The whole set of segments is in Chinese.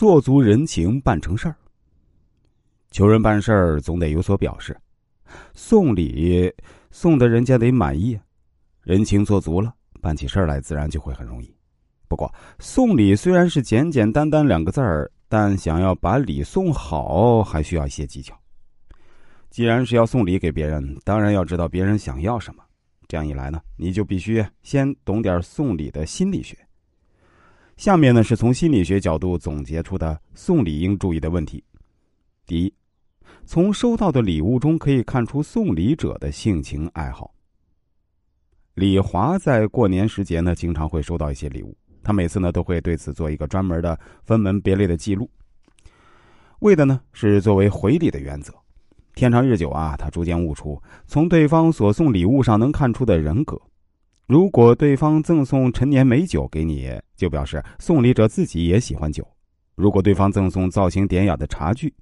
做足人情办成事儿。求人办事儿总得有所表示，送礼送的人家得满意，人情做足了，办起事儿来自然就会很容易。不过，送礼虽然是简简单单两个字儿，但想要把礼送好，还需要一些技巧。既然是要送礼给别人，当然要知道别人想要什么。这样一来呢，你就必须先懂点送礼的心理学。下面呢是从心理学角度总结出的送礼应注意的问题。第一，从收到的礼物中可以看出送礼者的性情爱好。李华在过年时节呢，经常会收到一些礼物，他每次呢都会对此做一个专门的分门别类的记录，为的呢是作为回礼的原则。天长日久啊，他逐渐悟出从对方所送礼物上能看出的人格。如果对方赠送陈年美酒给你，就表示送礼者自己也喜欢酒；如果对方赠送造型典雅的茶具，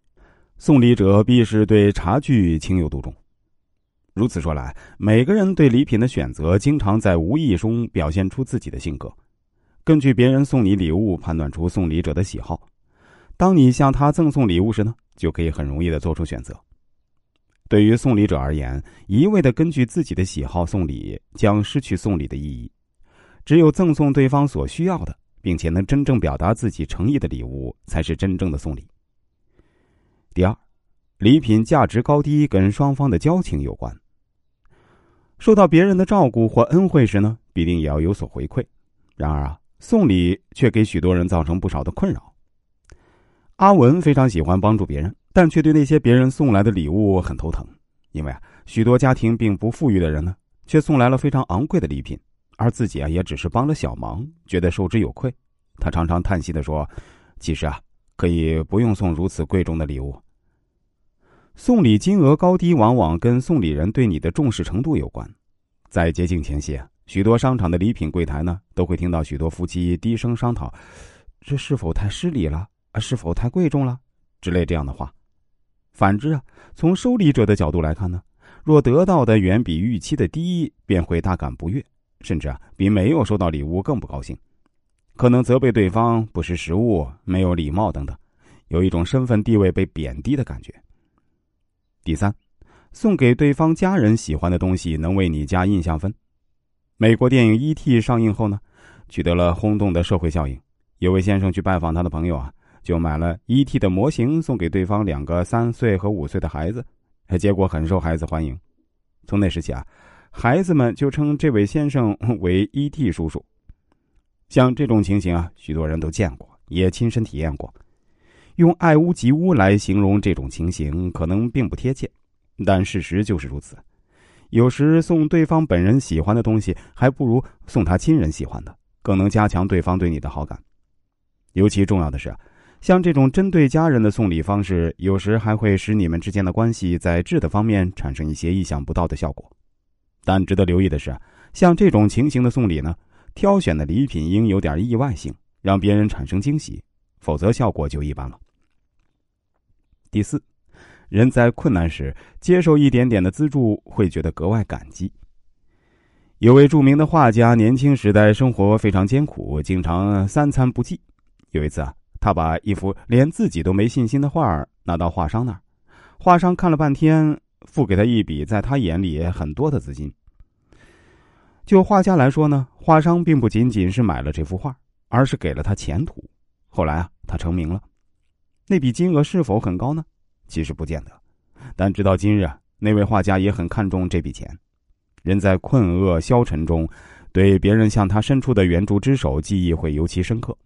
送礼者必是对茶具情有独钟。如此说来，每个人对礼品的选择，经常在无意中表现出自己的性格。根据别人送你礼物，判断出送礼者的喜好。当你向他赠送礼物时呢，就可以很容易的做出选择。对于送礼者而言，一味的根据自己的喜好送礼，将失去送礼的意义。只有赠送对方所需要的，并且能真正表达自己诚意的礼物，才是真正的送礼。第二，礼品价值高低跟双方的交情有关。受到别人的照顾或恩惠时呢，必定也要有所回馈。然而啊，送礼却给许多人造成不少的困扰。阿文非常喜欢帮助别人。但却对那些别人送来的礼物很头疼，因为啊，许多家庭并不富裕的人呢，却送来了非常昂贵的礼品，而自己啊，也只是帮了小忙，觉得受之有愧。他常常叹息的说：“其实啊，可以不用送如此贵重的礼物。”送礼金额高低，往往跟送礼人对你的重视程度有关。在节庆前夕，许多商场的礼品柜台呢，都会听到许多夫妻低声商讨：“这是否太失礼了？是否太贵重了？”之类这样的话。反之啊，从收礼者的角度来看呢，若得到的远比预期的低，便会大感不悦，甚至啊，比没有收到礼物更不高兴，可能责备对方不识时务、没有礼貌等等，有一种身份地位被贬低的感觉。第三，送给对方家人喜欢的东西，能为你加印象分。美国电影《E.T.》上映后呢，取得了轰动的社会效应。有位先生去拜访他的朋友啊。就买了 E.T. 的模型送给对方两个三岁和五岁的孩子，结果很受孩子欢迎。从那时起啊，孩子们就称这位先生为 E.T. 叔叔。像这种情形啊，许多人都见过，也亲身体验过。用“爱屋及乌”来形容这种情形，可能并不贴切，但事实就是如此。有时送对方本人喜欢的东西，还不如送他亲人喜欢的，更能加强对方对你的好感。尤其重要的是。像这种针对家人的送礼方式，有时还会使你们之间的关系在质的方面产生一些意想不到的效果。但值得留意的是，像这种情形的送礼呢，挑选的礼品应有点意外性，让别人产生惊喜，否则效果就一般了。第四，人在困难时接受一点点的资助，会觉得格外感激。有位著名的画家，年轻时代生活非常艰苦，经常三餐不济。有一次啊。他把一幅连自己都没信心的画拿到画商那儿，画商看了半天，付给他一笔在他眼里很多的资金。就画家来说呢，画商并不仅仅是买了这幅画，而是给了他前途。后来啊，他成名了，那笔金额是否很高呢？其实不见得。但直到今日，那位画家也很看重这笔钱。人在困厄消沉中，对别人向他伸出的援助之手，记忆会尤其深刻。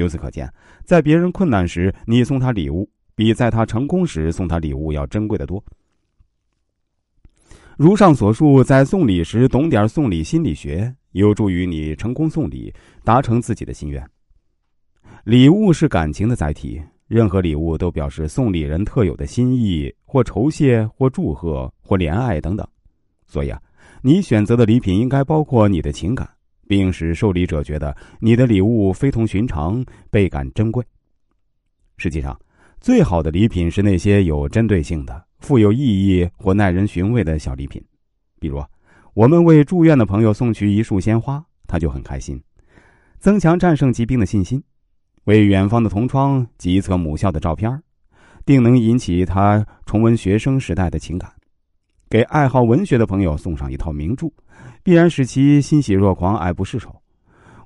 由此可见，在别人困难时，你送他礼物，比在他成功时送他礼物要珍贵的多。如上所述，在送礼时懂点送礼心理学，有助于你成功送礼，达成自己的心愿。礼物是感情的载体，任何礼物都表示送礼人特有的心意，或酬谢，或祝贺，或怜爱等等。所以啊，你选择的礼品应该包括你的情感。并使受礼者觉得你的礼物非同寻常，倍感珍贵。实际上，最好的礼品是那些有针对性的、富有意义或耐人寻味的小礼品。比如，我们为住院的朋友送去一束鲜花，他就很开心，增强战胜疾病的信心。为远方的同窗寄一册母校的照片，定能引起他重温学生时代的情感；给爱好文学的朋友送上一套名著，必然使其欣喜若狂、爱不释手；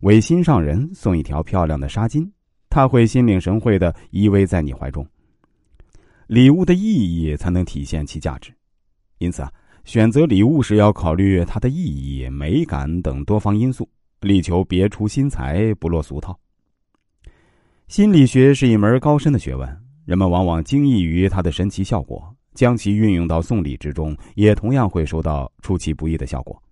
为心上人送一条漂亮的纱巾，他会心领神会的依偎在你怀中。礼物的意义才能体现其价值，因此啊，选择礼物时要考虑它的意义、美感等多方因素，力求别出心裁，不落俗套。心理学是一门高深的学问，人们往往惊异于它的神奇效果，将其运用到送礼之中，也同样会收到出其不意的效果。